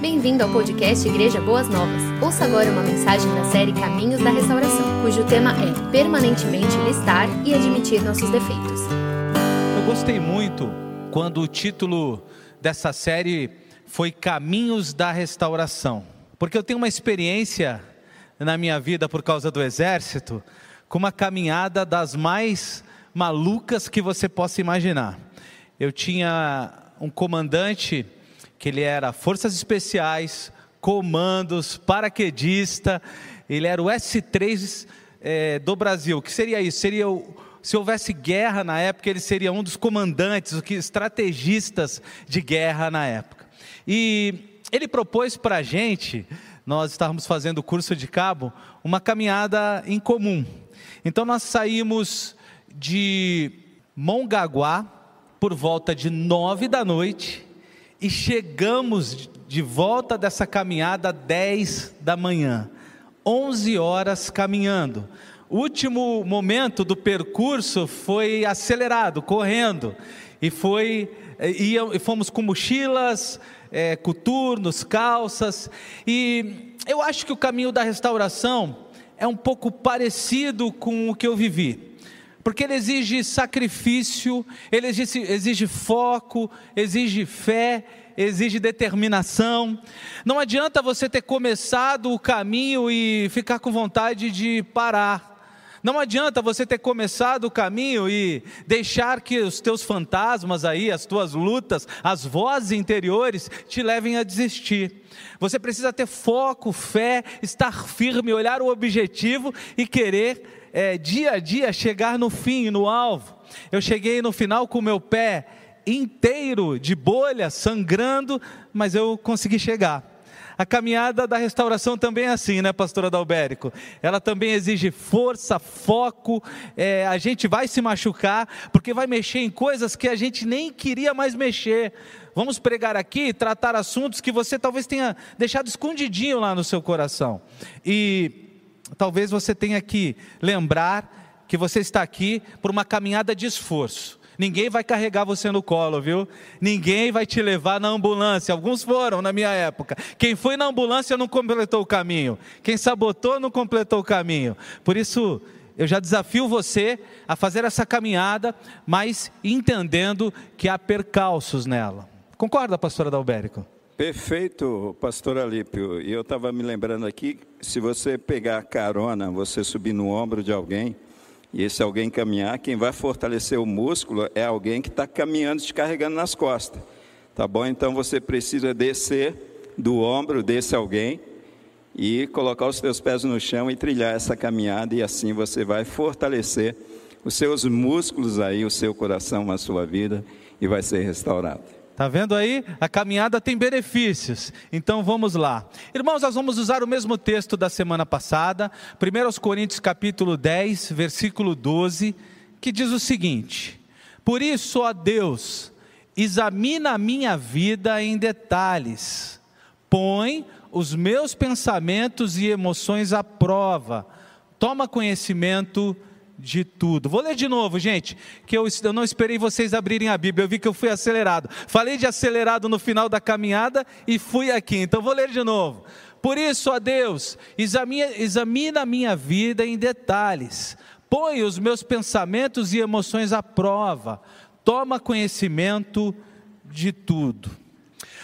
Bem-vindo ao podcast Igreja Boas Novas. Ouça agora uma mensagem da série Caminhos da Restauração, cujo tema é Permanentemente listar e admitir nossos defeitos. Eu gostei muito quando o título dessa série foi Caminhos da Restauração, porque eu tenho uma experiência na minha vida por causa do exército com uma caminhada das mais malucas que você possa imaginar. Eu tinha um comandante que ele era Forças Especiais, Comandos, paraquedista, ele era o S3 é, do Brasil. O que seria isso? Seria o, se houvesse guerra na época, ele seria um dos comandantes, os estrategistas de guerra na época. E ele propôs para a gente, nós estávamos fazendo o curso de cabo, uma caminhada em comum. Então nós saímos de Mongaguá por volta de nove da noite e chegamos de volta dessa caminhada 10 da manhã, 11 horas caminhando. O último momento do percurso foi acelerado, correndo, e foi e, e fomos com mochilas, é, coturnos, calças, e eu acho que o caminho da restauração é um pouco parecido com o que eu vivi porque ele exige sacrifício, ele exige, exige foco, exige fé, exige determinação. Não adianta você ter começado o caminho e ficar com vontade de parar. Não adianta você ter começado o caminho e deixar que os teus fantasmas aí, as tuas lutas, as vozes interiores te levem a desistir. Você precisa ter foco, fé, estar firme, olhar o objetivo e querer é, dia a dia chegar no fim, no alvo. Eu cheguei no final com o meu pé inteiro de bolha, sangrando, mas eu consegui chegar. A caminhada da restauração também é assim, né, pastora Dalbérico? Ela também exige força, foco, é, a gente vai se machucar, porque vai mexer em coisas que a gente nem queria mais mexer. Vamos pregar aqui tratar assuntos que você talvez tenha deixado escondidinho lá no seu coração. E talvez você tenha que lembrar que você está aqui por uma caminhada de esforço. Ninguém vai carregar você no colo, viu? Ninguém vai te levar na ambulância. Alguns foram na minha época. Quem foi na ambulância não completou o caminho. Quem sabotou não completou o caminho. Por isso, eu já desafio você a fazer essa caminhada, mas entendendo que há percalços nela. Concorda, pastora Dalbérico? Perfeito, pastor Alípio. E eu estava me lembrando aqui, se você pegar carona, você subir no ombro de alguém, e esse alguém caminhar, quem vai fortalecer o músculo é alguém que está caminhando, te carregando nas costas. Tá bom? Então você precisa descer do ombro desse alguém e colocar os seus pés no chão e trilhar essa caminhada, e assim você vai fortalecer os seus músculos aí, o seu coração, a sua vida, e vai ser restaurado. Tá vendo aí? A caminhada tem benefícios. Então vamos lá. Irmãos, nós vamos usar o mesmo texto da semana passada, 1 Coríntios capítulo 10, versículo 12, que diz o seguinte: Por isso, ó Deus, examina a minha vida em detalhes, põe os meus pensamentos e emoções à prova, toma conhecimento de tudo. Vou ler de novo, gente, que eu, eu não esperei vocês abrirem a Bíblia, eu vi que eu fui acelerado. Falei de acelerado no final da caminhada e fui aqui, então vou ler de novo. Por isso, ó Deus, examina, examina a minha vida em detalhes, põe os meus pensamentos e emoções à prova, toma conhecimento de tudo.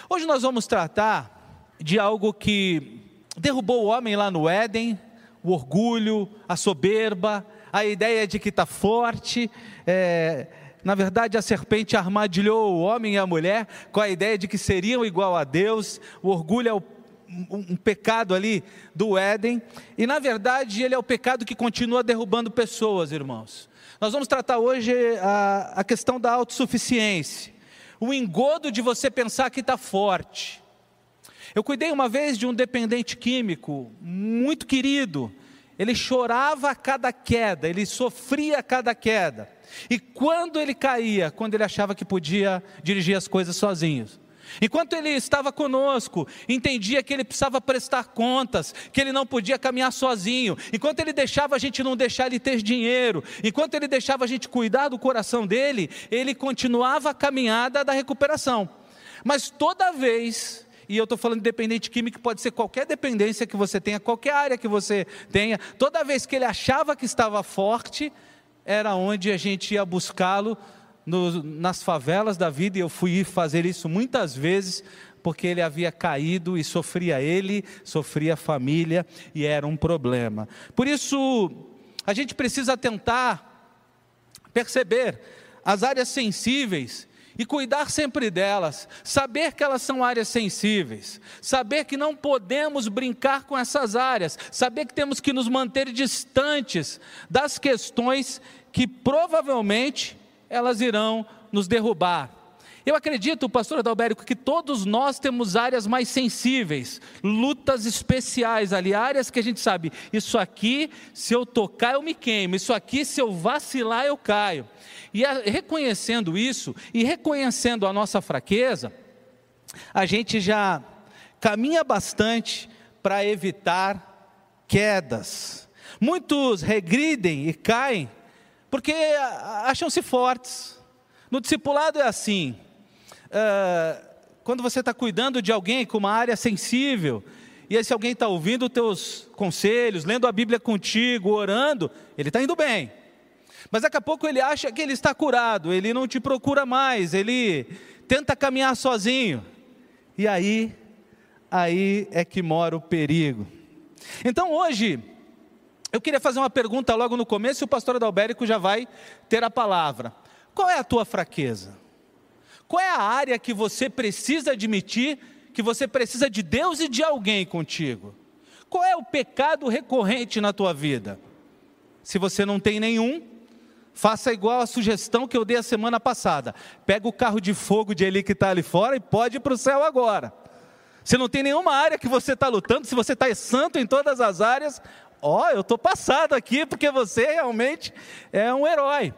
Hoje nós vamos tratar de algo que derrubou o homem lá no Éden, o orgulho, a soberba, a ideia de que está forte. É, na verdade, a serpente armadilhou o homem e a mulher com a ideia de que seriam igual a Deus. O orgulho é o, um, um pecado ali do Éden. E, na verdade, ele é o pecado que continua derrubando pessoas, irmãos. Nós vamos tratar hoje a, a questão da autossuficiência. O engodo de você pensar que está forte. Eu cuidei uma vez de um dependente químico, muito querido, ele chorava a cada queda, ele sofria a cada queda. E quando ele caía, quando ele achava que podia dirigir as coisas sozinho. Enquanto ele estava conosco, entendia que ele precisava prestar contas, que ele não podia caminhar sozinho. Enquanto ele deixava a gente não deixar ele ter dinheiro, enquanto ele deixava a gente cuidar do coração dele, ele continuava a caminhada da recuperação. Mas toda vez e eu estou falando de dependente químico, pode ser qualquer dependência que você tenha, qualquer área que você tenha. Toda vez que ele achava que estava forte, era onde a gente ia buscá-lo nas favelas da vida, e eu fui fazer isso muitas vezes, porque ele havia caído e sofria ele, sofria a família, e era um problema. Por isso, a gente precisa tentar perceber as áreas sensíveis e cuidar sempre delas, saber que elas são áreas sensíveis, saber que não podemos brincar com essas áreas, saber que temos que nos manter distantes das questões que provavelmente elas irão nos derrubar. Eu acredito, pastor Adalberico, que todos nós temos áreas mais sensíveis, lutas especiais ali, áreas que a gente sabe, isso aqui, se eu tocar, eu me queimo, isso aqui, se eu vacilar, eu caio. E reconhecendo isso e reconhecendo a nossa fraqueza, a gente já caminha bastante para evitar quedas. Muitos regridem e caem porque acham-se fortes. No discipulado é assim: uh, quando você está cuidando de alguém com uma área sensível, e esse alguém está ouvindo teus conselhos, lendo a Bíblia contigo, orando, ele está indo bem. Mas daqui a pouco ele acha que ele está curado, ele não te procura mais, ele tenta caminhar sozinho. E aí, aí é que mora o perigo. Então hoje, eu queria fazer uma pergunta logo no começo e o pastor Adalberico já vai ter a palavra. Qual é a tua fraqueza? Qual é a área que você precisa admitir que você precisa de Deus e de alguém contigo? Qual é o pecado recorrente na tua vida? Se você não tem nenhum, faça igual a sugestão que eu dei a semana passada. Pega o carro de fogo de Eli que está ali fora e pode ir para o céu agora. Se não tem nenhuma área que você está lutando, se você está santo em todas as áreas, ó, eu estou passado aqui porque você realmente é um herói.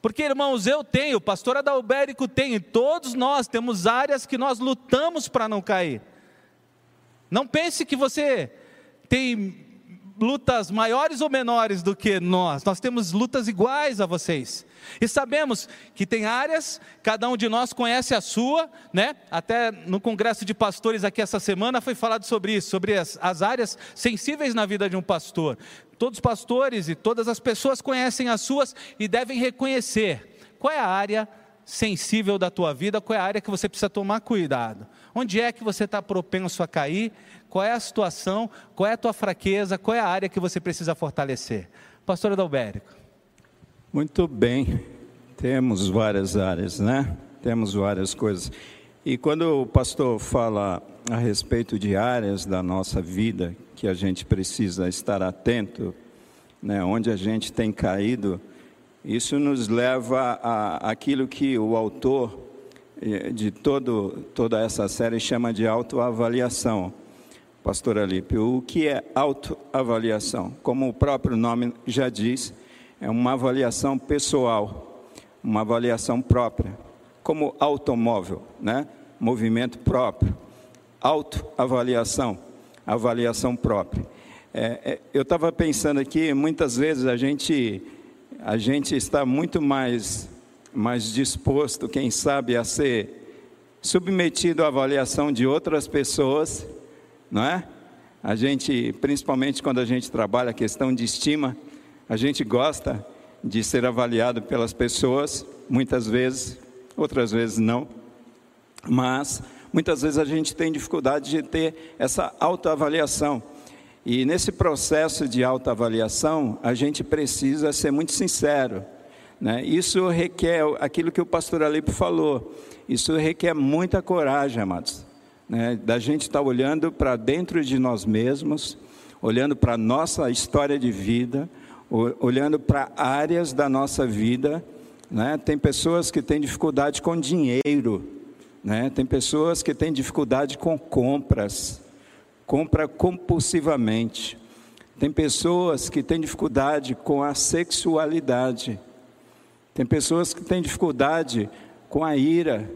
Porque, irmãos, eu tenho, o pastor Adalberico tem, todos nós temos áreas que nós lutamos para não cair. Não pense que você tem lutas maiores ou menores do que nós, nós temos lutas iguais a vocês. E sabemos que tem áreas, cada um de nós conhece a sua, né? Até no congresso de pastores aqui essa semana foi falado sobre isso, sobre as, as áreas sensíveis na vida de um pastor. Todos os pastores e todas as pessoas conhecem as suas e devem reconhecer qual é a área sensível da tua vida, qual é a área que você precisa tomar cuidado. Onde é que você está propenso a cair? Qual é a situação? Qual é a tua fraqueza? Qual é a área que você precisa fortalecer? Pastor Adalberico. Muito bem, temos várias áreas, né? Temos várias coisas. E quando o pastor fala a respeito de áreas da nossa vida que a gente precisa estar atento, né, onde a gente tem caído, isso nos leva a aquilo que o autor de todo, toda essa série chama de autoavaliação. Pastor Alípio, o que é autoavaliação? Como o próprio nome já diz, é uma avaliação pessoal, uma avaliação própria, como automóvel, né? movimento próprio, autoavaliação, avaliação própria. É, é, eu estava pensando aqui, muitas vezes a gente, a gente está muito mais, mais disposto, quem sabe, a ser submetido à avaliação de outras pessoas, não é? A gente, principalmente quando a gente trabalha a questão de estima, a gente gosta de ser avaliado pelas pessoas, muitas vezes, outras vezes não, mas muitas vezes a gente tem dificuldade de ter essa autoavaliação. E nesse processo de autoavaliação, a gente precisa ser muito sincero. Né? Isso requer aquilo que o pastor Alipe falou, isso requer muita coragem, amados. Né? Da gente estar tá olhando para dentro de nós mesmos, olhando para a nossa história de vida, olhando para áreas da nossa vida. Né? Tem pessoas que têm dificuldade com dinheiro, né? tem pessoas que têm dificuldade com compras, compra compulsivamente. Tem pessoas que têm dificuldade com a sexualidade. Tem pessoas que têm dificuldade com a ira,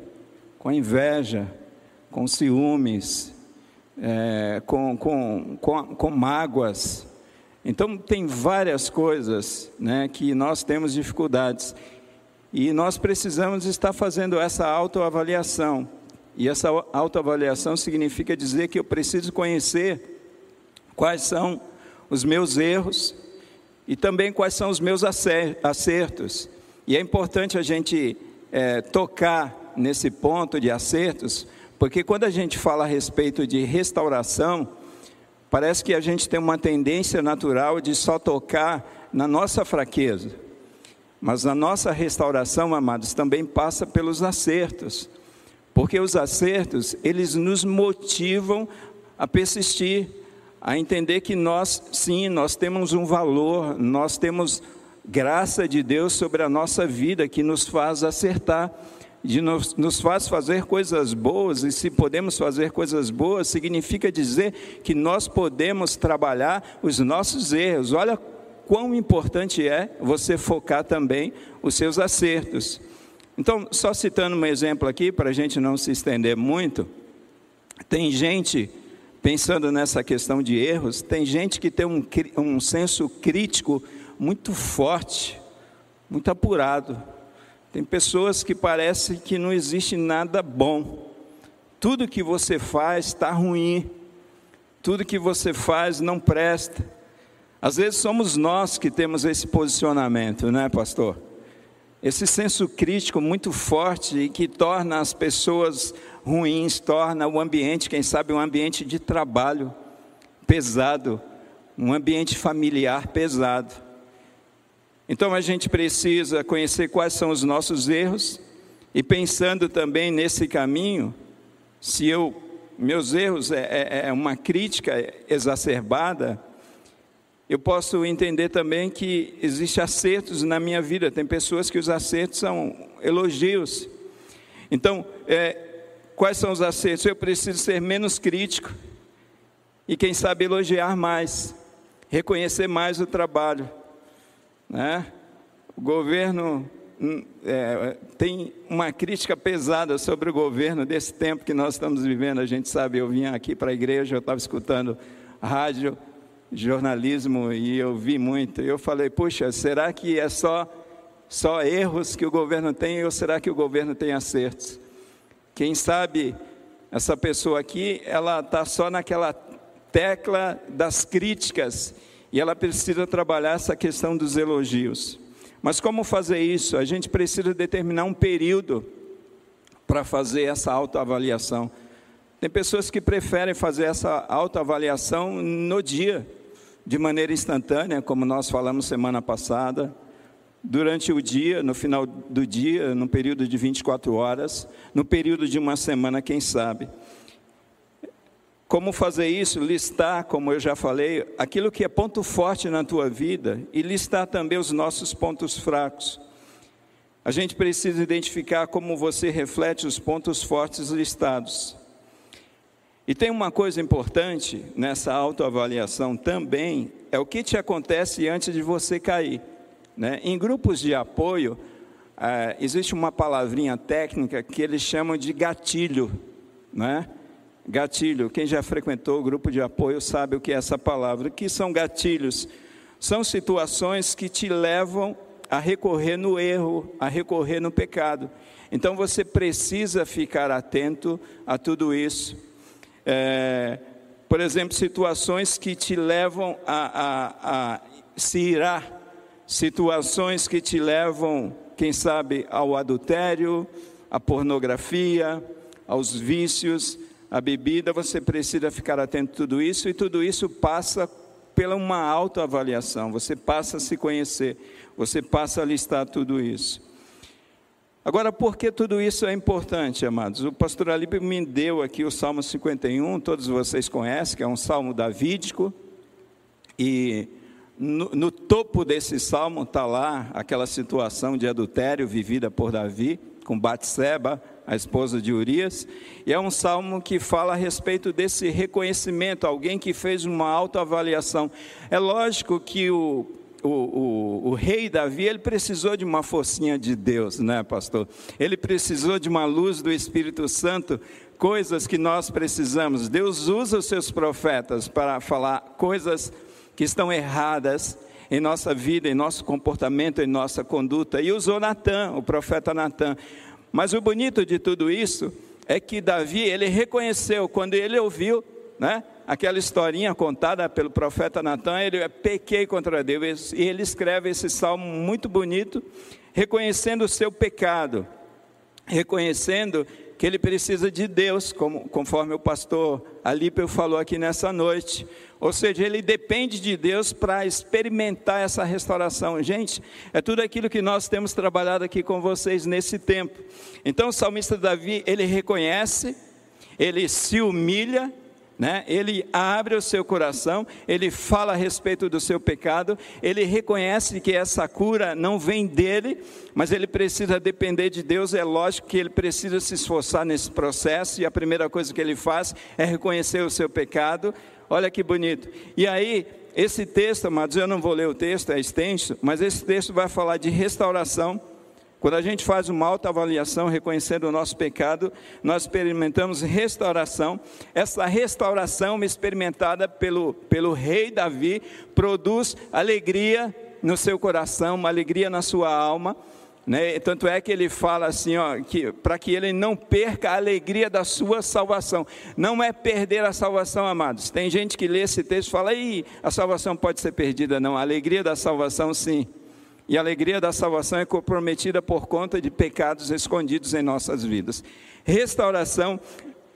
com a inveja, com ciúmes, é, com, com, com, com mágoas. Então, tem várias coisas né, que nós temos dificuldades. E nós precisamos estar fazendo essa autoavaliação. E essa autoavaliação significa dizer que eu preciso conhecer quais são os meus erros e também quais são os meus acertos. E é importante a gente é, tocar nesse ponto de acertos, porque quando a gente fala a respeito de restauração, parece que a gente tem uma tendência natural de só tocar na nossa fraqueza. Mas a nossa restauração, amados, também passa pelos acertos. Porque os acertos, eles nos motivam a persistir, a entender que nós, sim, nós temos um valor, nós temos graça de Deus sobre a nossa vida que nos faz acertar, de nos, nos faz fazer coisas boas, e se podemos fazer coisas boas, significa dizer que nós podemos trabalhar os nossos erros. Olha quão importante é você focar também os seus acertos. Então, só citando um exemplo aqui, para a gente não se estender muito, tem gente, pensando nessa questão de erros, tem gente que tem um, um senso crítico muito forte, muito apurado. Tem pessoas que parecem que não existe nada bom. Tudo que você faz está ruim. Tudo que você faz não presta. Às vezes somos nós que temos esse posicionamento, né, pastor? Esse senso crítico muito forte e que torna as pessoas ruins, torna o ambiente, quem sabe, um ambiente de trabalho pesado, um ambiente familiar pesado. Então a gente precisa conhecer quais são os nossos erros e pensando também nesse caminho, se eu meus erros é, é, é uma crítica exacerbada, eu posso entender também que existem acertos na minha vida. Tem pessoas que os acertos são elogios. Então, é, quais são os acertos? Eu preciso ser menos crítico e, quem sabe, elogiar mais, reconhecer mais o trabalho. Né? O governo hum, é, tem uma crítica pesada sobre o governo desse tempo que nós estamos vivendo. A gente sabe, eu vinha aqui para a igreja, eu estava escutando rádio jornalismo e eu vi muito. Eu falei, puxa, será que é só só erros que o governo tem ou será que o governo tem acertos? Quem sabe essa pessoa aqui, ela está só naquela tecla das críticas e ela precisa trabalhar essa questão dos elogios. Mas como fazer isso? A gente precisa determinar um período para fazer essa autoavaliação. Tem pessoas que preferem fazer essa autoavaliação no dia de maneira instantânea, como nós falamos semana passada, durante o dia, no final do dia, no período de 24 horas, no período de uma semana, quem sabe. Como fazer isso? Listar, como eu já falei, aquilo que é ponto forte na tua vida e listar também os nossos pontos fracos. A gente precisa identificar como você reflete os pontos fortes listados. E tem uma coisa importante nessa autoavaliação também, é o que te acontece antes de você cair. Né? Em grupos de apoio, é, existe uma palavrinha técnica que eles chamam de gatilho. Né? Gatilho, quem já frequentou o grupo de apoio sabe o que é essa palavra. O que são gatilhos? São situações que te levam a recorrer no erro, a recorrer no pecado. Então você precisa ficar atento a tudo isso é, por exemplo, situações que te levam a, a, a se irar, situações que te levam, quem sabe, ao adultério, à pornografia, aos vícios, à bebida, você precisa ficar atento a tudo isso, e tudo isso passa pela uma autoavaliação, você passa a se conhecer, você passa a listar tudo isso. Agora, por que tudo isso é importante, amados? O pastor Alípio me deu aqui o Salmo 51, todos vocês conhecem, que é um salmo davídico, e no, no topo desse salmo está lá aquela situação de adultério vivida por Davi, com Batseba, a esposa de Urias, e é um salmo que fala a respeito desse reconhecimento, alguém que fez uma autoavaliação. É lógico que o o, o, o, rei Davi, ele precisou de uma forcinha de Deus, né, pastor? Ele precisou de uma luz do Espírito Santo, coisas que nós precisamos. Deus usa os seus profetas para falar coisas que estão erradas em nossa vida, em nosso comportamento, em nossa conduta. E usou Natan, o profeta Natan. Mas o bonito de tudo isso é que Davi, ele reconheceu, quando ele ouviu, né? Aquela historinha contada pelo profeta Natan, ele pequei contra Deus, e ele escreve esse salmo muito bonito, reconhecendo o seu pecado, reconhecendo que ele precisa de Deus, como, conforme o pastor Alípio falou aqui nessa noite. Ou seja, ele depende de Deus para experimentar essa restauração. Gente, é tudo aquilo que nós temos trabalhado aqui com vocês nesse tempo. Então, o salmista Davi, ele reconhece, ele se humilha, né? Ele abre o seu coração, ele fala a respeito do seu pecado, ele reconhece que essa cura não vem dele, mas ele precisa depender de Deus. É lógico que ele precisa se esforçar nesse processo, e a primeira coisa que ele faz é reconhecer o seu pecado. Olha que bonito. E aí, esse texto, amados, eu não vou ler o texto, é extenso, mas esse texto vai falar de restauração quando a gente faz uma autoavaliação, reconhecendo o nosso pecado, nós experimentamos restauração. Essa restauração experimentada pelo, pelo rei Davi produz alegria no seu coração, uma alegria na sua alma. Né? Tanto é que ele fala assim, ó, que para que ele não perca a alegria da sua salvação. Não é perder a salvação, amados. Tem gente que lê esse texto e fala, Ih, a salvação pode ser perdida. Não, a alegria da salvação, sim. E a alegria da salvação é comprometida por conta de pecados escondidos em nossas vidas. Restauração,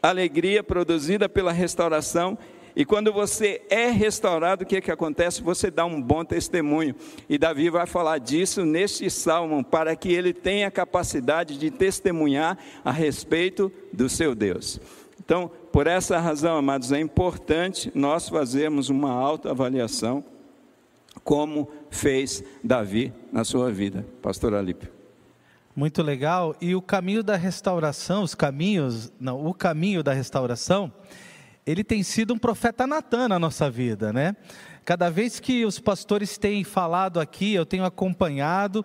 alegria produzida pela restauração. E quando você é restaurado, o que, é que acontece? Você dá um bom testemunho. E Davi vai falar disso neste salmo, para que ele tenha capacidade de testemunhar a respeito do seu Deus. Então, por essa razão, amados, é importante nós fazermos uma autoavaliação como fez Davi na sua vida. Pastor Alípio. Muito legal. E o caminho da restauração, os caminhos, não, o caminho da restauração, ele tem sido um profeta Natan na nossa vida, né? Cada vez que os pastores têm falado aqui, eu tenho acompanhado,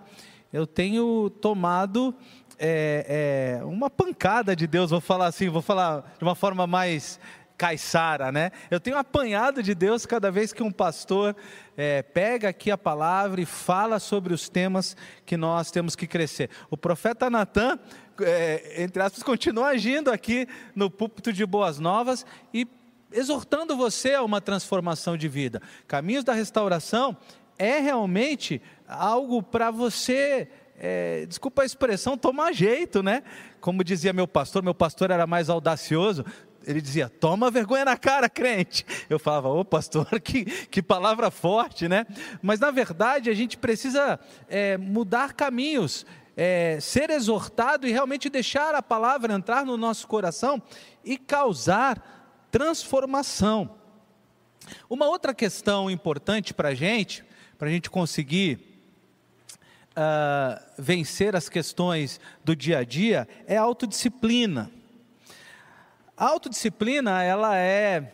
eu tenho tomado é, é, uma pancada de Deus, vou falar assim, vou falar de uma forma mais caiçara, né? Eu tenho apanhado de Deus cada vez que um pastor é, pega aqui a palavra e fala sobre os temas que nós temos que crescer. O profeta Natan, é, entre aspas, continua agindo aqui no púlpito de Boas Novas e exortando você a uma transformação de vida. Caminhos da restauração é realmente algo para você é, desculpa a expressão, tomar jeito, né? Como dizia meu pastor, meu pastor era mais audacioso, ele dizia: Toma vergonha na cara, crente. Eu falava: Ô pastor, que, que palavra forte, né? Mas na verdade a gente precisa é, mudar caminhos, é, ser exortado e realmente deixar a palavra entrar no nosso coração e causar transformação. Uma outra questão importante para a gente, para a gente conseguir Uh, vencer as questões do dia a dia é autodisciplina. A autodisciplina, ela é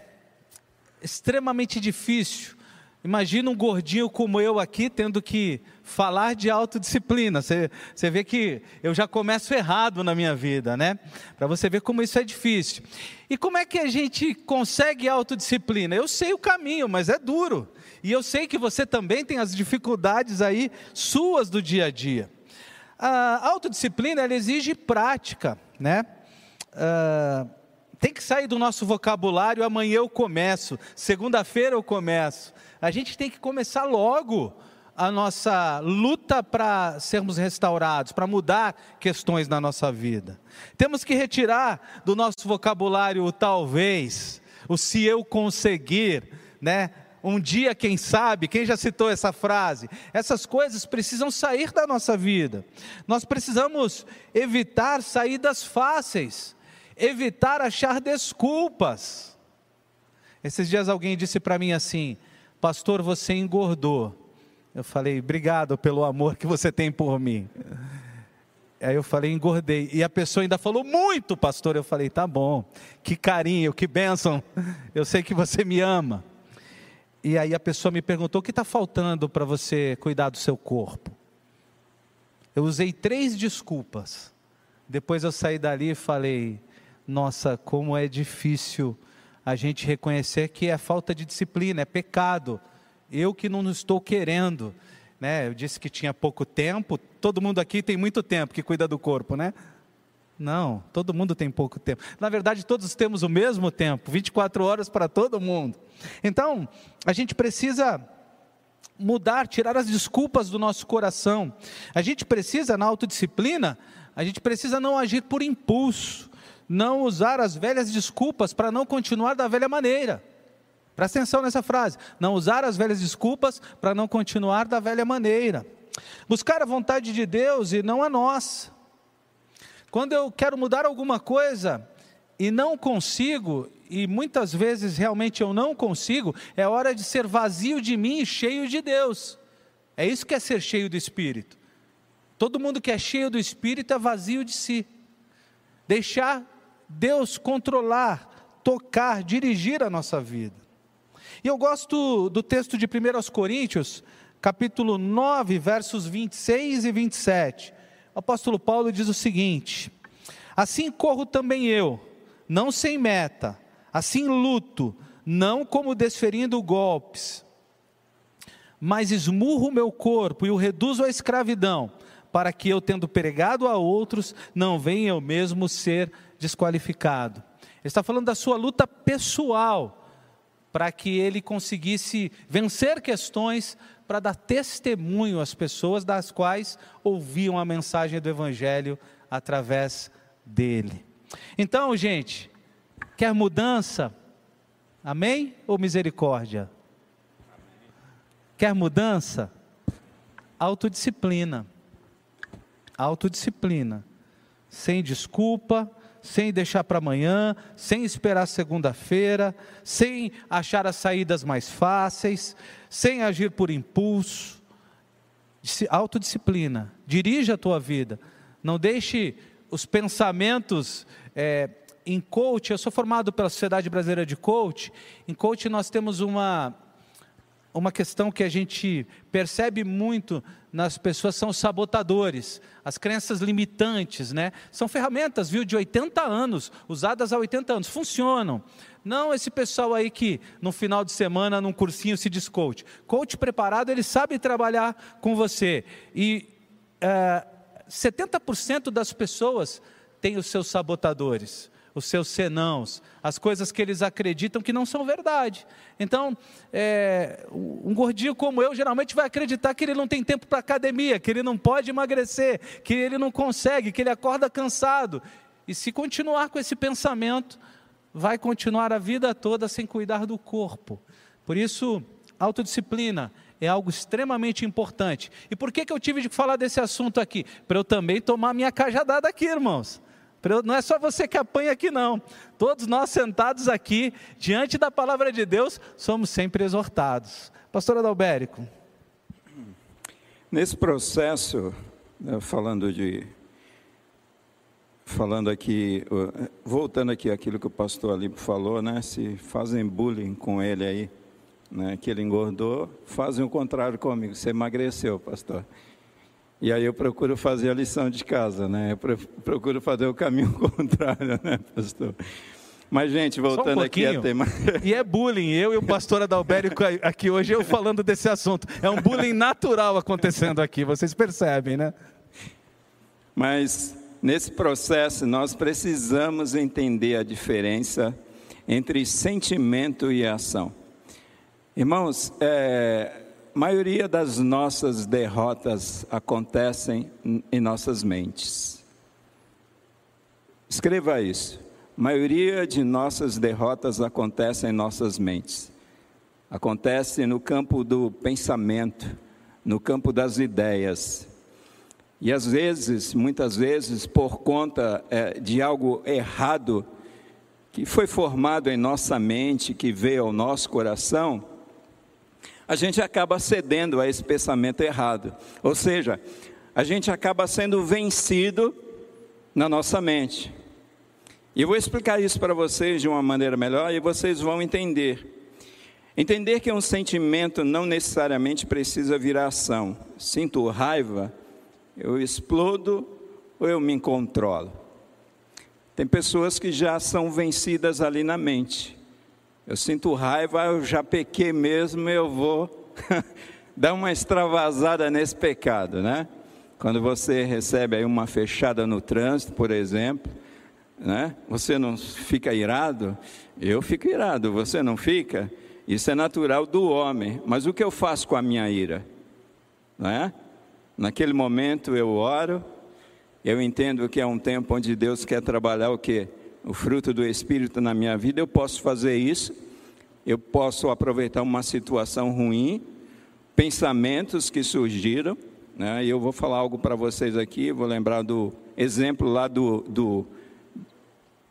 extremamente difícil. Imagina um gordinho como eu aqui tendo que falar de autodisciplina. Você, você vê que eu já começo errado na minha vida, né? Para você ver como isso é difícil. E como é que a gente consegue autodisciplina? Eu sei o caminho, mas é duro. E eu sei que você também tem as dificuldades aí suas do dia a dia. A autodisciplina, ela exige prática, né? Uh, tem que sair do nosso vocabulário, amanhã eu começo, segunda-feira eu começo. A gente tem que começar logo a nossa luta para sermos restaurados, para mudar questões na nossa vida. Temos que retirar do nosso vocabulário o talvez, o se eu conseguir, né? Um dia, quem sabe, quem já citou essa frase? Essas coisas precisam sair da nossa vida. Nós precisamos evitar saídas fáceis evitar achar desculpas. Esses dias alguém disse para mim assim: Pastor, você engordou. Eu falei: Obrigado pelo amor que você tem por mim. Aí eu falei: Engordei. E a pessoa ainda falou: Muito, pastor. Eu falei: Tá bom. Que carinho, que bênção. Eu sei que você me ama. E aí a pessoa me perguntou: O que está faltando para você cuidar do seu corpo? Eu usei três desculpas. Depois eu saí dali e falei: nossa, como é difícil a gente reconhecer que é falta de disciplina, é pecado. Eu que não estou querendo, né? Eu disse que tinha pouco tempo. Todo mundo aqui tem muito tempo que cuida do corpo, né? Não, todo mundo tem pouco tempo. Na verdade, todos temos o mesmo tempo, 24 horas para todo mundo. Então, a gente precisa mudar, tirar as desculpas do nosso coração. A gente precisa, na autodisciplina, a gente precisa não agir por impulso, não usar as velhas desculpas para não continuar da velha maneira. Presta atenção nessa frase. Não usar as velhas desculpas para não continuar da velha maneira. Buscar a vontade de Deus e não a nossa. Quando eu quero mudar alguma coisa e não consigo, e muitas vezes realmente eu não consigo, é hora de ser vazio de mim e cheio de Deus. É isso que é ser cheio do Espírito. Todo mundo que é cheio do Espírito é vazio de si. Deixar Deus controlar, tocar, dirigir a nossa vida. E eu gosto do texto de 1 Coríntios, capítulo 9, versos 26 e 27 o apóstolo Paulo diz o seguinte: Assim corro também eu, não sem meta, assim luto, não como desferindo golpes, mas esmurro o meu corpo e o reduzo à escravidão, para que eu, tendo pregado a outros, não venha eu mesmo ser desqualificado. Ele está falando da sua luta pessoal, para que ele conseguisse vencer questões para dar testemunho às pessoas das quais ouviam a mensagem do Evangelho através dele. Então, gente, quer mudança? Amém ou misericórdia? Quer mudança? Autodisciplina. Autodisciplina. Sem desculpa, sem deixar para amanhã, sem esperar segunda-feira, sem achar as saídas mais fáceis, sem agir por impulso. Autodisciplina, dirija a tua vida, não deixe os pensamentos é, em coach. Eu sou formado pela Sociedade Brasileira de Coach. Em coach nós temos uma uma questão que a gente percebe muito nas pessoas são sabotadores, as crenças limitantes, né? São ferramentas, viu, de 80 anos, usadas há 80 anos, funcionam. Não esse pessoal aí que no final de semana, num cursinho, se diz coach. Coach preparado, ele sabe trabalhar com você. E é, 70% das pessoas têm os seus sabotadores os seus senãos, as coisas que eles acreditam que não são verdade. Então, é, um gordinho como eu geralmente vai acreditar que ele não tem tempo para academia, que ele não pode emagrecer, que ele não consegue, que ele acorda cansado. E se continuar com esse pensamento, vai continuar a vida toda sem cuidar do corpo. Por isso, autodisciplina é algo extremamente importante. E por que, que eu tive de falar desse assunto aqui? Para eu também tomar minha cajadada aqui, irmãos. Não é só você que apanha aqui, não. Todos nós sentados aqui, diante da palavra de Deus, somos sempre exortados. Pastor Adalbérico. Nesse processo, né, falando de. Falando aqui, voltando aqui aquilo que o pastor ali falou, né? Se fazem bullying com ele aí, né? Que ele engordou, fazem o contrário comigo. Você emagreceu, pastor. E aí eu procuro fazer a lição de casa, né? Eu procuro fazer o caminho contrário, né, pastor? Mas, gente, voltando um aqui a tema. E é bullying, eu e o pastor Adalbérico aqui hoje, eu falando desse assunto. É um bullying natural acontecendo aqui, vocês percebem, né? Mas, nesse processo, nós precisamos entender a diferença entre sentimento e ação. Irmãos, é, maioria das nossas derrotas acontecem em nossas mentes. Escreva isso. A maioria de nossas derrotas acontecem em nossas mentes. Acontece no campo do pensamento, no campo das ideias. E às vezes, muitas vezes, por conta é, de algo errado que foi formado em nossa mente, que veio ao nosso coração, a gente acaba cedendo a esse pensamento errado. Ou seja, a gente acaba sendo vencido na nossa mente. E eu vou explicar isso para vocês de uma maneira melhor e vocês vão entender. Entender que um sentimento não necessariamente precisa virar ação. Sinto raiva, eu explodo ou eu me controlo. Tem pessoas que já são vencidas ali na mente. Eu sinto raiva, eu já pequei mesmo, eu vou dar uma extravasada nesse pecado, né? Quando você recebe aí uma fechada no trânsito, por exemplo, né? Você não fica irado? Eu fico irado, você não fica? Isso é natural do homem. Mas o que eu faço com a minha ira? Né? Naquele momento eu oro, eu entendo que é um tempo onde Deus quer trabalhar o que? O fruto do Espírito na minha vida. Eu posso fazer isso. Eu posso aproveitar uma situação ruim, pensamentos que surgiram. Né? E eu vou falar algo para vocês aqui. Vou lembrar do exemplo lá do, do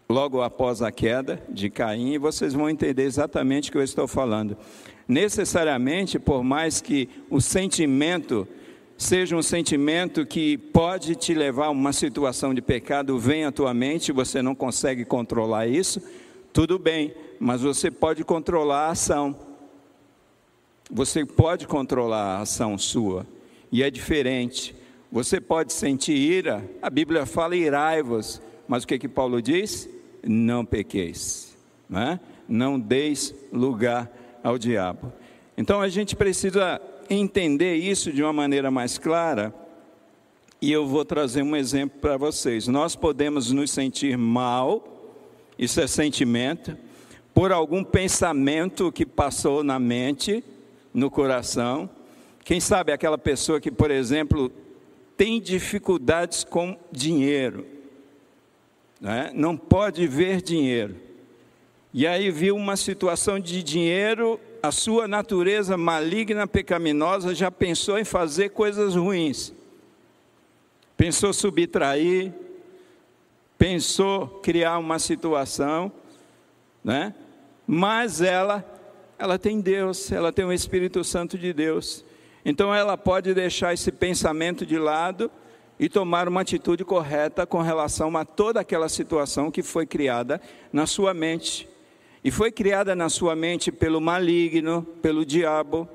logo após a queda de Caim, e vocês vão entender exatamente o que eu estou falando. Necessariamente, por mais que o sentimento seja um sentimento que pode te levar a uma situação de pecado, vem à tua mente, você não consegue controlar isso, tudo bem, mas você pode controlar a ação. Você pode controlar a ação sua, e é diferente. Você pode sentir ira, a Bíblia fala irai-vos, mas o que que Paulo diz? não pequeis, né? não deis lugar ao diabo. Então a gente precisa entender isso de uma maneira mais clara, e eu vou trazer um exemplo para vocês. Nós podemos nos sentir mal, isso é sentimento, por algum pensamento que passou na mente, no coração. Quem sabe aquela pessoa que, por exemplo, tem dificuldades com dinheiro né? não pode ver dinheiro. E aí viu uma situação de dinheiro, a sua natureza maligna, pecaminosa, já pensou em fazer coisas ruins. Pensou subtrair, pensou criar uma situação, né? Mas ela, ela tem Deus, ela tem o Espírito Santo de Deus. Então ela pode deixar esse pensamento de lado e tomar uma atitude correta com relação a toda aquela situação que foi criada na sua mente. E foi criada na sua mente pelo maligno, pelo diabo,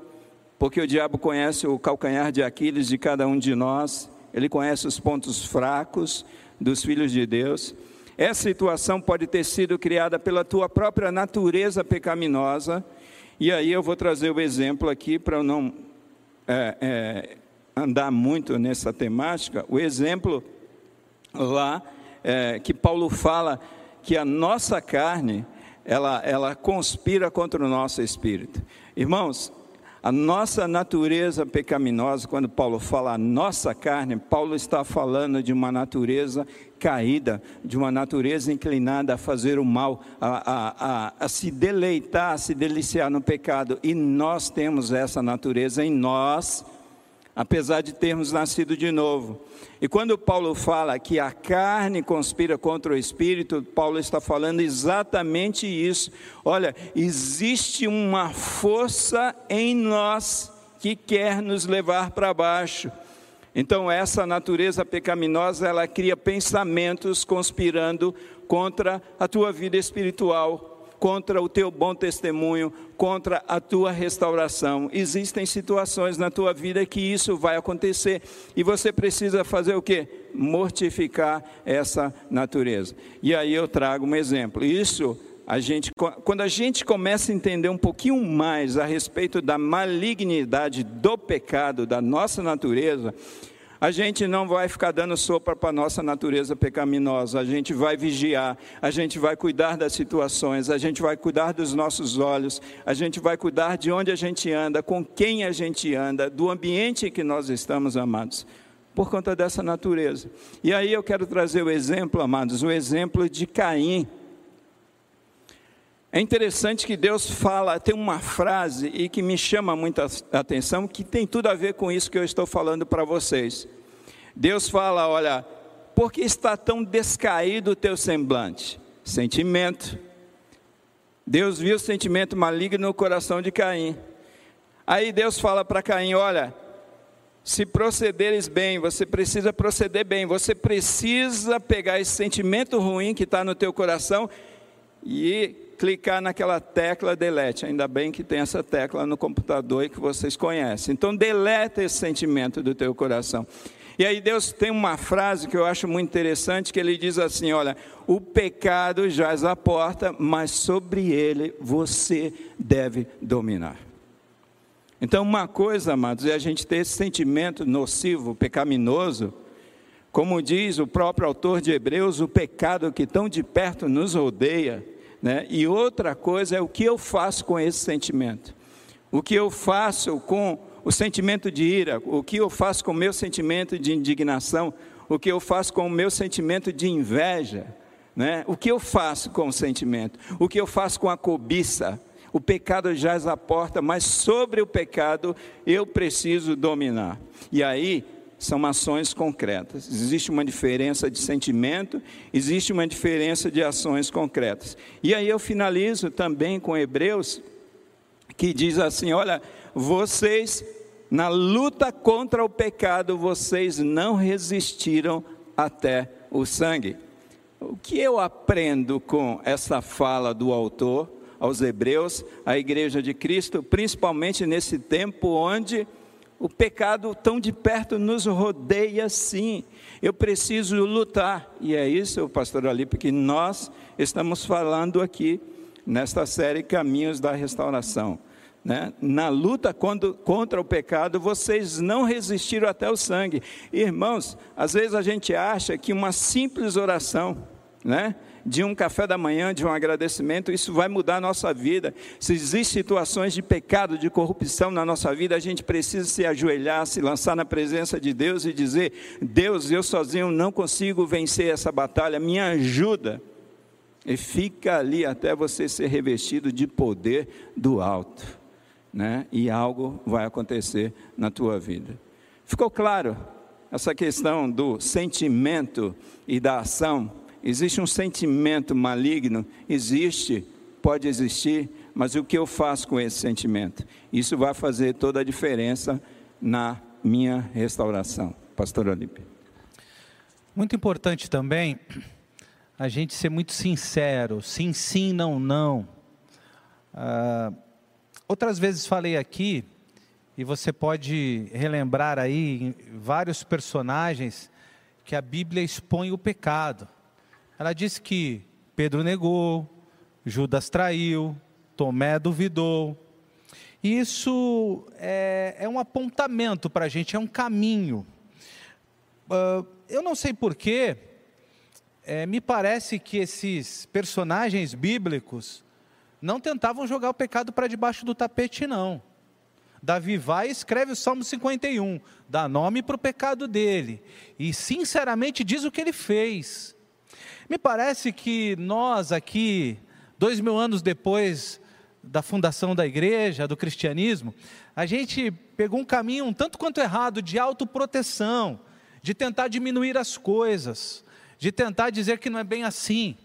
porque o diabo conhece o calcanhar de Aquiles de cada um de nós, ele conhece os pontos fracos dos filhos de Deus. Essa situação pode ter sido criada pela tua própria natureza pecaminosa, e aí eu vou trazer o exemplo aqui para não é, é, andar muito nessa temática, o exemplo lá é, que Paulo fala que a nossa carne ela, ela conspira contra o nosso espírito. Irmãos, a nossa natureza pecaminosa, quando Paulo fala a nossa carne, Paulo está falando de uma natureza caída, de uma natureza inclinada a fazer o mal, a, a, a, a se deleitar, a se deliciar no pecado. E nós temos essa natureza em nós, apesar de termos nascido de novo. E quando Paulo fala que a carne conspira contra o espírito, Paulo está falando exatamente isso. Olha, existe uma força em nós que quer nos levar para baixo. Então, essa natureza pecaminosa, ela cria pensamentos conspirando contra a tua vida espiritual contra o teu bom testemunho, contra a tua restauração. Existem situações na tua vida que isso vai acontecer e você precisa fazer o que? Mortificar essa natureza. E aí eu trago um exemplo. Isso a gente, quando a gente começa a entender um pouquinho mais a respeito da malignidade do pecado, da nossa natureza, a gente não vai ficar dando sopa para a nossa natureza pecaminosa, a gente vai vigiar, a gente vai cuidar das situações, a gente vai cuidar dos nossos olhos, a gente vai cuidar de onde a gente anda, com quem a gente anda, do ambiente em que nós estamos, amados, por conta dessa natureza. E aí eu quero trazer o exemplo, amados, o exemplo de Caim. É interessante que Deus fala, tem uma frase e que me chama muita atenção, que tem tudo a ver com isso que eu estou falando para vocês. Deus fala: olha, por que está tão descaído o teu semblante? Sentimento. Deus viu o sentimento maligno no coração de Caim. Aí Deus fala para Caim: olha, se procederes bem, você precisa proceder bem, você precisa pegar esse sentimento ruim que está no teu coração e clicar naquela tecla delete. Ainda bem que tem essa tecla no computador e que vocês conhecem. Então, deleta esse sentimento do teu coração. E aí Deus tem uma frase que eu acho muito interessante, que ele diz assim, olha, o pecado jaz à porta, mas sobre ele você deve dominar. Então, uma coisa, amados, é a gente ter esse sentimento nocivo, pecaminoso, como diz o próprio autor de Hebreus, o pecado que tão de perto nos rodeia, né? E outra coisa é o que eu faço com esse sentimento. O que eu faço com o sentimento de ira, o que eu faço com o meu sentimento de indignação, o que eu faço com o meu sentimento de inveja, né? O que eu faço com o sentimento? O que eu faço com a cobiça? O pecado jaz à porta, mas sobre o pecado eu preciso dominar. E aí são ações concretas. Existe uma diferença de sentimento, existe uma diferença de ações concretas. E aí eu finalizo também com Hebreus, que diz assim: olha, vocês, na luta contra o pecado, vocês não resistiram até o sangue. O que eu aprendo com essa fala do autor aos Hebreus, à Igreja de Cristo, principalmente nesse tempo onde o pecado tão de perto nos rodeia sim. Eu preciso lutar. E é isso, pastor Alipe, que nós estamos falando aqui nesta série Caminhos da Restauração. Né? Na luta contra o pecado, vocês não resistiram até o sangue. Irmãos, às vezes a gente acha que uma simples oração, né? de um café da manhã, de um agradecimento, isso vai mudar a nossa vida. Se existem situações de pecado, de corrupção na nossa vida, a gente precisa se ajoelhar, se lançar na presença de Deus e dizer: Deus, eu sozinho não consigo vencer essa batalha, me ajuda. E fica ali até você ser revestido de poder do alto, né? E algo vai acontecer na tua vida. Ficou claro essa questão do sentimento e da ação? Existe um sentimento maligno? Existe, pode existir, mas o que eu faço com esse sentimento? Isso vai fazer toda a diferença na minha restauração. Pastor Olímpio. Muito importante também a gente ser muito sincero, sim, sim, não, não. Ah, outras vezes falei aqui, e você pode relembrar aí vários personagens que a Bíblia expõe o pecado. Ela diz que Pedro negou, Judas traiu, Tomé duvidou. Isso é, é um apontamento para a gente, é um caminho. Uh, eu não sei porquê, é, me parece que esses personagens bíblicos não tentavam jogar o pecado para debaixo do tapete, não. Davi vai e escreve o Salmo 51, dá nome para o pecado dele, e sinceramente diz o que ele fez. Me parece que nós aqui, dois mil anos depois da fundação da igreja, do cristianismo, a gente pegou um caminho um tanto quanto errado de autoproteção, de tentar diminuir as coisas, de tentar dizer que não é bem assim.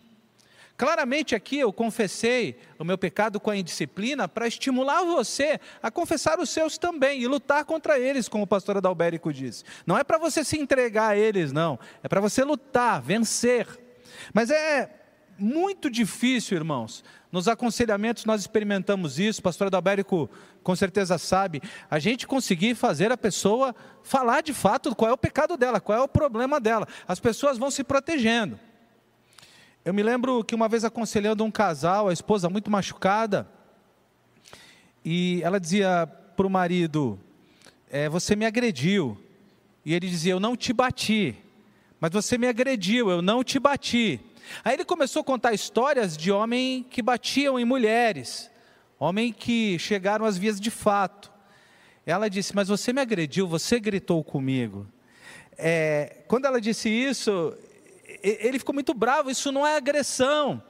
Claramente aqui eu confessei o meu pecado com a indisciplina para estimular você a confessar os seus também e lutar contra eles, como o pastor Adalberico disse. Não é para você se entregar a eles, não. É para você lutar, vencer. Mas é muito difícil, irmãos. Nos aconselhamentos nós experimentamos isso, o pastor Adalberico com certeza sabe, a gente conseguir fazer a pessoa falar de fato qual é o pecado dela, qual é o problema dela. As pessoas vão se protegendo. Eu me lembro que uma vez aconselhando um casal, a esposa muito machucada, e ela dizia para o marido: é, Você me agrediu. E ele dizia: Eu não te bati mas você me agrediu, eu não te bati. Aí ele começou a contar histórias de homem que batiam em mulheres, homem que chegaram às vias de fato. Ela disse: Mas você me agrediu, você gritou comigo. É, quando ela disse isso, ele ficou muito bravo. Isso não é agressão.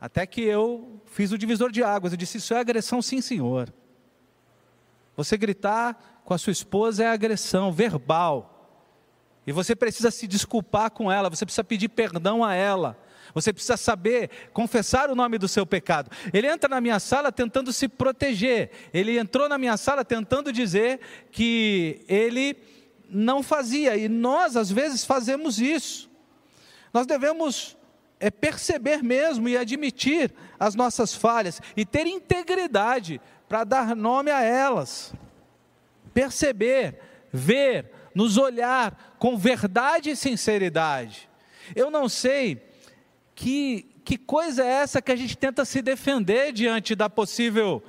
Até que eu fiz o divisor de águas. Eu disse: Isso é agressão, sim, senhor. Você gritar com a sua esposa é agressão verbal. E você precisa se desculpar com ela, você precisa pedir perdão a ela. Você precisa saber confessar o nome do seu pecado. Ele entra na minha sala tentando se proteger. Ele entrou na minha sala tentando dizer que ele não fazia. E nós, às vezes, fazemos isso. Nós devemos é, perceber mesmo e admitir as nossas falhas e ter integridade para dar nome a elas. Perceber, ver, nos olhar com verdade e sinceridade. Eu não sei que, que coisa é essa que a gente tenta se defender diante da possível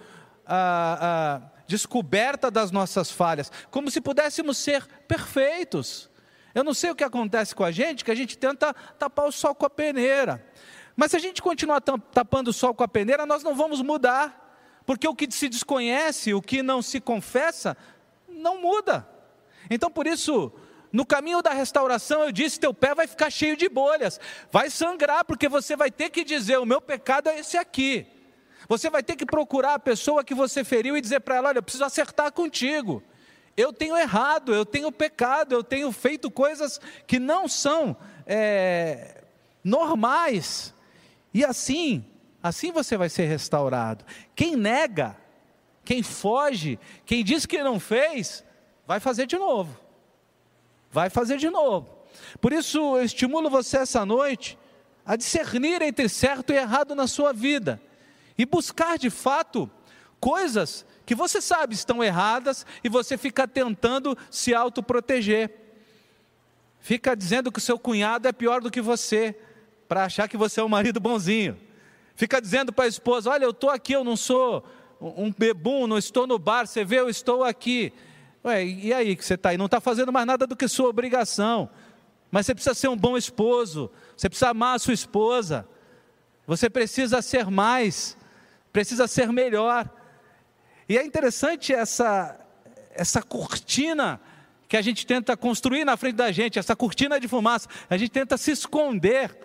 ah, ah, descoberta das nossas falhas, como se pudéssemos ser perfeitos. Eu não sei o que acontece com a gente, que a gente tenta tapar o sol com a peneira. Mas se a gente continuar tapando o sol com a peneira, nós não vamos mudar. Porque o que se desconhece, o que não se confessa, não muda. Então por isso, no caminho da restauração, eu disse: teu pé vai ficar cheio de bolhas, vai sangrar, porque você vai ter que dizer: o meu pecado é esse aqui. Você vai ter que procurar a pessoa que você feriu e dizer para ela: olha, eu preciso acertar contigo. Eu tenho errado, eu tenho pecado, eu tenho feito coisas que não são é, normais. E assim, assim você vai ser restaurado. Quem nega, quem foge, quem diz que não fez, vai fazer de novo vai fazer de novo. Por isso, eu estimulo você essa noite a discernir entre certo e errado na sua vida e buscar de fato coisas que você sabe estão erradas e você fica tentando se autoproteger. Fica dizendo que o seu cunhado é pior do que você, para achar que você é um marido bonzinho. Fica dizendo para a esposa: Olha, eu estou aqui, eu não sou um bebum, não estou no bar, você vê, eu estou aqui. Ué, e aí que você está aí? Não está fazendo mais nada do que sua obrigação. Mas você precisa ser um bom esposo, você precisa amar a sua esposa, você precisa ser mais, precisa ser melhor. E é interessante essa, essa cortina que a gente tenta construir na frente da gente, essa cortina de fumaça, a gente tenta se esconder,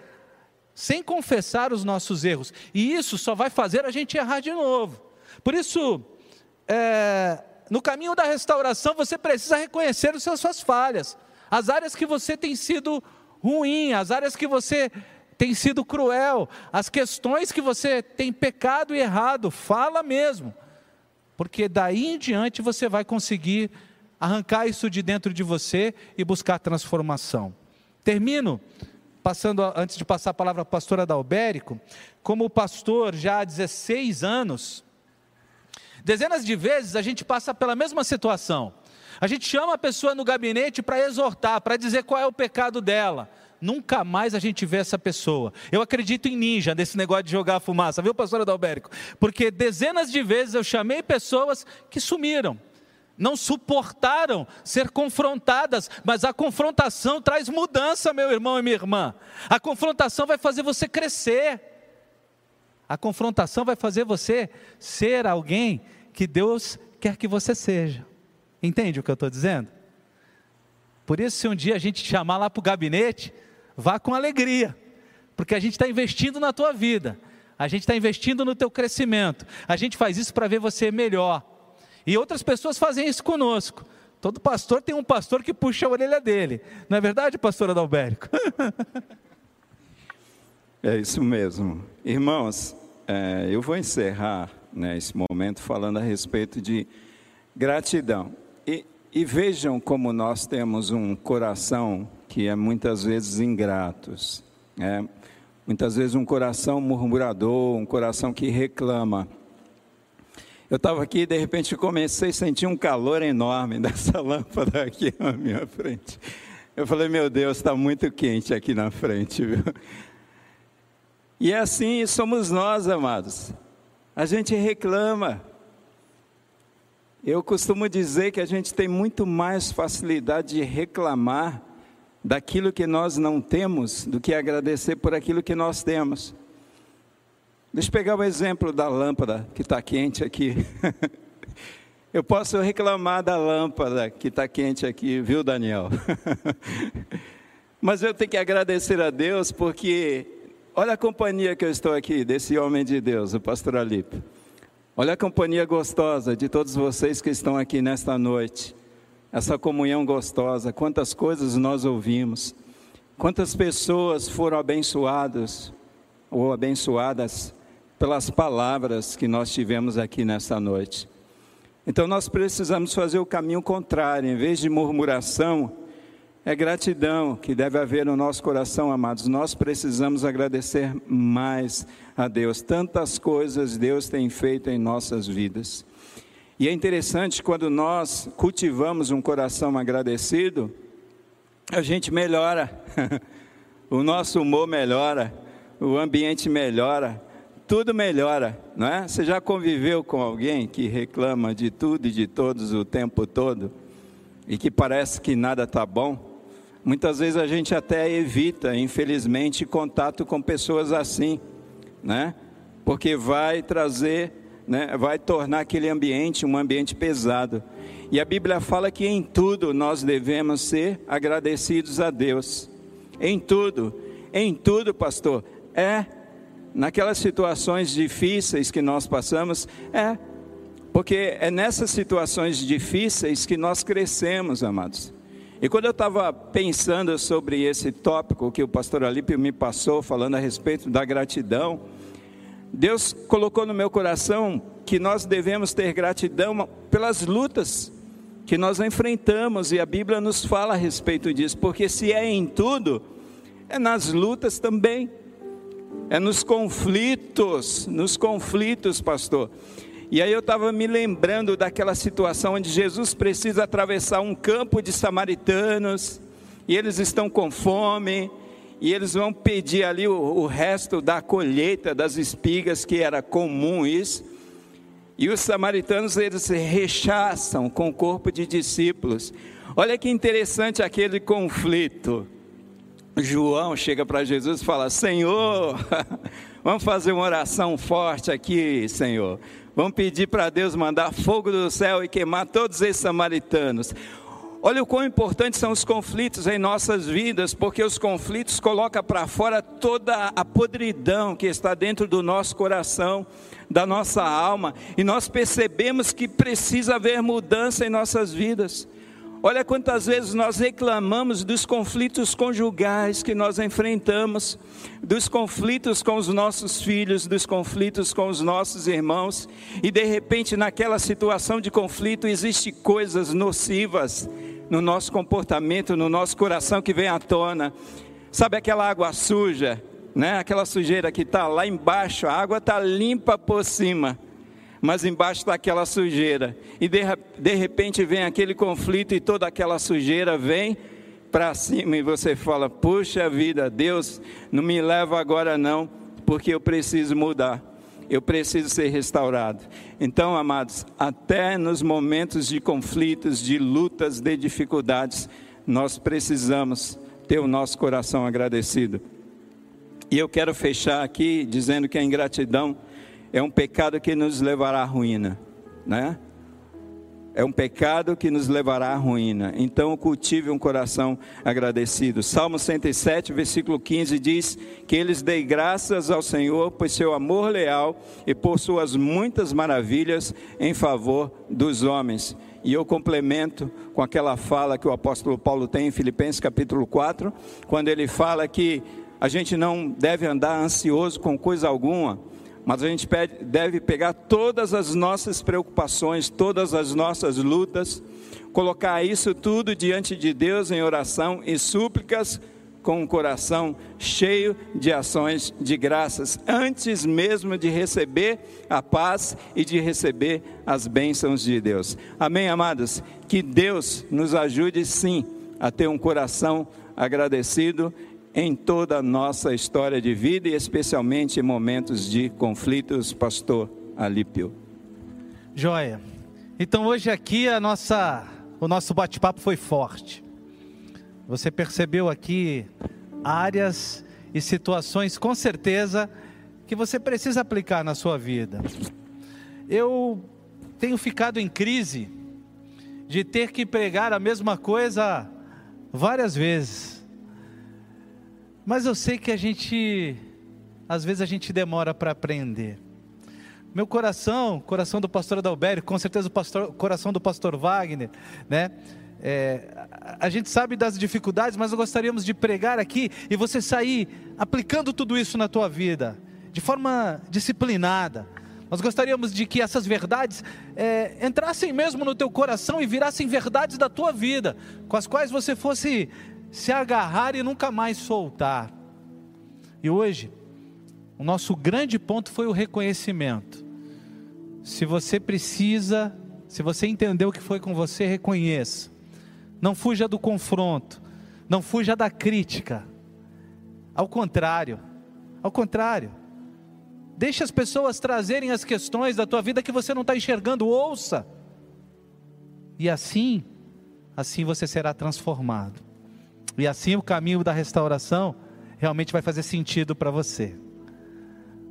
sem confessar os nossos erros. E isso só vai fazer a gente errar de novo. Por isso, é, no caminho da restauração, você precisa reconhecer as suas falhas, as áreas que você tem sido ruim, as áreas que você tem sido cruel, as questões que você tem pecado e errado, fala mesmo, porque daí em diante você vai conseguir arrancar isso de dentro de você e buscar transformação. Termino passando antes de passar a palavra a pastora Dalbérico, como pastor já há 16 anos, Dezenas de vezes a gente passa pela mesma situação. A gente chama a pessoa no gabinete para exortar, para dizer qual é o pecado dela. Nunca mais a gente vê essa pessoa. Eu acredito em ninja, nesse negócio de jogar fumaça, viu, pastor Adalberico? Porque dezenas de vezes eu chamei pessoas que sumiram, não suportaram ser confrontadas, mas a confrontação traz mudança, meu irmão e minha irmã. A confrontação vai fazer você crescer. A confrontação vai fazer você ser alguém que Deus quer que você seja. Entende o que eu estou dizendo? Por isso, se um dia a gente te chamar lá para o gabinete, vá com alegria, porque a gente está investindo na tua vida, a gente está investindo no teu crescimento, a gente faz isso para ver você melhor. E outras pessoas fazem isso conosco. Todo pastor tem um pastor que puxa a orelha dele. Não é verdade, pastor Adalbérico? é isso mesmo. Irmãos, é, eu vou encerrar né, esse momento falando a respeito de gratidão. E, e vejam como nós temos um coração que é muitas vezes ingratos, né? muitas vezes um coração murmurador, um coração que reclama. Eu estava aqui e de repente comecei a sentir um calor enorme dessa lâmpada aqui na minha frente. Eu falei, meu Deus, está muito quente aqui na frente, viu? E é assim somos nós, amados. A gente reclama. Eu costumo dizer que a gente tem muito mais facilidade de reclamar daquilo que nós não temos do que agradecer por aquilo que nós temos. Deixa eu pegar o exemplo da lâmpada que está quente aqui. Eu posso reclamar da lâmpada que está quente aqui, viu, Daniel? Mas eu tenho que agradecer a Deus porque Olha a companhia que eu estou aqui, desse homem de Deus, o pastor Alipe. Olha a companhia gostosa de todos vocês que estão aqui nesta noite. Essa comunhão gostosa, quantas coisas nós ouvimos, quantas pessoas foram abençoadas ou abençoadas pelas palavras que nós tivemos aqui nesta noite. Então nós precisamos fazer o caminho contrário, em vez de murmuração, é gratidão que deve haver no nosso coração, amados. Nós precisamos agradecer mais a Deus. Tantas coisas Deus tem feito em nossas vidas. E é interessante quando nós cultivamos um coração agradecido, a gente melhora, o nosso humor melhora, o ambiente melhora, tudo melhora, não é? Você já conviveu com alguém que reclama de tudo e de todos o tempo todo e que parece que nada está bom? Muitas vezes a gente até evita, infelizmente, contato com pessoas assim, né? Porque vai trazer, né? vai tornar aquele ambiente um ambiente pesado. E a Bíblia fala que em tudo nós devemos ser agradecidos a Deus. Em tudo, em tudo, pastor. É naquelas situações difíceis que nós passamos, é porque é nessas situações difíceis que nós crescemos, amados. E quando eu estava pensando sobre esse tópico que o pastor Alípio me passou, falando a respeito da gratidão, Deus colocou no meu coração que nós devemos ter gratidão pelas lutas que nós enfrentamos, e a Bíblia nos fala a respeito disso, porque se é em tudo, é nas lutas também, é nos conflitos, nos conflitos, pastor. E aí eu estava me lembrando daquela situação onde Jesus precisa atravessar um campo de samaritanos, e eles estão com fome, e eles vão pedir ali o, o resto da colheita das espigas, que era comum isso. E os samaritanos eles rechaçam com o corpo de discípulos. Olha que interessante aquele conflito. João chega para Jesus e fala: Senhor, vamos fazer uma oração forte aqui, Senhor. Vamos pedir para Deus mandar fogo do céu e queimar todos esses samaritanos. Olha o quão importantes são os conflitos em nossas vidas, porque os conflitos colocam para fora toda a podridão que está dentro do nosso coração, da nossa alma, e nós percebemos que precisa haver mudança em nossas vidas. Olha quantas vezes nós reclamamos dos conflitos conjugais que nós enfrentamos, dos conflitos com os nossos filhos, dos conflitos com os nossos irmãos, e de repente naquela situação de conflito existe coisas nocivas no nosso comportamento, no nosso coração que vem à tona. Sabe aquela água suja, né? Aquela sujeira que está lá embaixo, a água está limpa por cima mas embaixo está aquela sujeira. E de, de repente vem aquele conflito e toda aquela sujeira vem para cima e você fala: Puxa vida, Deus, não me leva agora não, porque eu preciso mudar. Eu preciso ser restaurado. Então, amados, até nos momentos de conflitos, de lutas, de dificuldades, nós precisamos ter o nosso coração agradecido. E eu quero fechar aqui dizendo que a ingratidão é um pecado que nos levará à ruína, né? É um pecado que nos levará à ruína. Então, cultive um coração agradecido. Salmo 107, versículo 15 diz: Que eles dei graças ao Senhor por seu amor leal e por suas muitas maravilhas em favor dos homens. E eu complemento com aquela fala que o apóstolo Paulo tem em Filipenses capítulo 4, quando ele fala que a gente não deve andar ansioso com coisa alguma mas a gente deve pegar todas as nossas preocupações, todas as nossas lutas, colocar isso tudo diante de Deus em oração e súplicas, com um coração cheio de ações de graças, antes mesmo de receber a paz e de receber as bênçãos de Deus. Amém, amados? Que Deus nos ajude sim a ter um coração agradecido em toda a nossa história de vida e especialmente em momentos de conflitos, pastor Alípio. Joia. Então hoje aqui a nossa o nosso bate-papo foi forte. Você percebeu aqui áreas e situações com certeza que você precisa aplicar na sua vida. Eu tenho ficado em crise de ter que pregar a mesma coisa várias vezes. Mas eu sei que a gente, às vezes a gente demora para aprender. Meu coração, coração do pastor Adalberto, com certeza o pastor, coração do pastor Wagner, né? É, a gente sabe das dificuldades, mas nós gostaríamos de pregar aqui e você sair aplicando tudo isso na tua vida, de forma disciplinada. Nós gostaríamos de que essas verdades é, entrassem mesmo no teu coração e virassem verdades da tua vida, com as quais você fosse se agarrar e nunca mais soltar. E hoje, o nosso grande ponto foi o reconhecimento. Se você precisa, se você entendeu o que foi com você, reconheça. Não fuja do confronto, não fuja da crítica. Ao contrário, ao contrário, Deixe as pessoas trazerem as questões da tua vida que você não está enxergando, ouça. E assim, assim você será transformado. E assim o caminho da restauração realmente vai fazer sentido para você.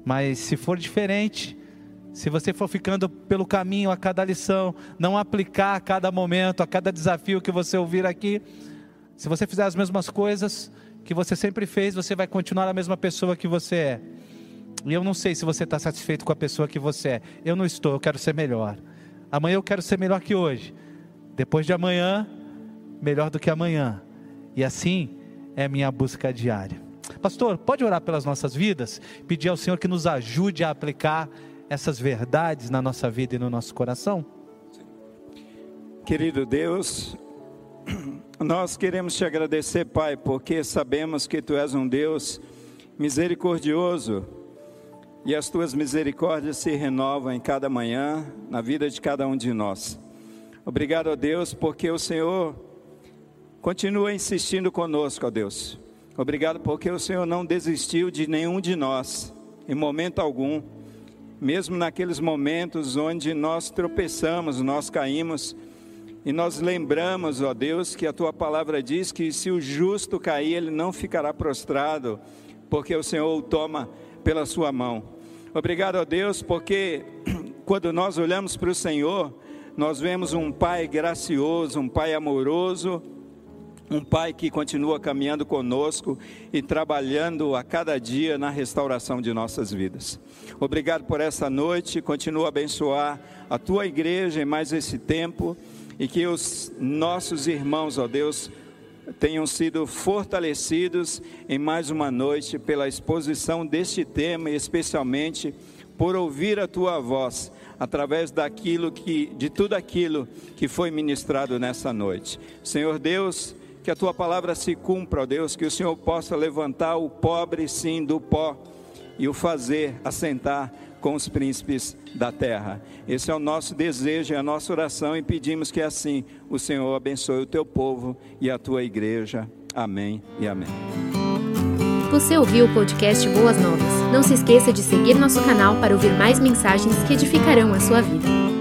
Mas se for diferente, se você for ficando pelo caminho a cada lição, não aplicar a cada momento, a cada desafio que você ouvir aqui, se você fizer as mesmas coisas que você sempre fez, você vai continuar a mesma pessoa que você é. E eu não sei se você está satisfeito com a pessoa que você é. Eu não estou, eu quero ser melhor. Amanhã eu quero ser melhor que hoje. Depois de amanhã, melhor do que amanhã. E assim é minha busca diária. Pastor, pode orar pelas nossas vidas? Pedir ao Senhor que nos ajude a aplicar essas verdades na nossa vida e no nosso coração? Querido Deus, nós queremos te agradecer, Pai, porque sabemos que tu és um Deus misericordioso e as tuas misericórdias se renovam em cada manhã na vida de cada um de nós. Obrigado a Deus, porque o Senhor continua insistindo conosco, ó Deus. Obrigado porque o Senhor não desistiu de nenhum de nós, em momento algum mesmo naqueles momentos onde nós tropeçamos, nós caímos, e nós lembramos, ó Deus, que a tua palavra diz que se o justo cair, ele não ficará prostrado, porque o Senhor o toma pela sua mão. Obrigado, ó Deus, porque quando nós olhamos para o Senhor, nós vemos um Pai gracioso, um Pai amoroso, um Pai que continua caminhando conosco e trabalhando a cada dia na restauração de nossas vidas. Obrigado por essa noite, continua a abençoar a tua igreja em mais esse tempo e que os nossos irmãos, ó Deus, tenham sido fortalecidos em mais uma noite pela exposição deste tema e especialmente por ouvir a tua voz através daquilo que de tudo aquilo que foi ministrado nessa noite. Senhor Deus, que a tua palavra se cumpra, ó Deus, que o Senhor possa levantar o pobre sim do pó e o fazer assentar com os príncipes da terra. Esse é o nosso desejo, é a nossa oração e pedimos que assim o Senhor abençoe o teu povo e a tua igreja. Amém e amém. Você ouviu o podcast Boas Novas? Não se esqueça de seguir nosso canal para ouvir mais mensagens que edificarão a sua vida.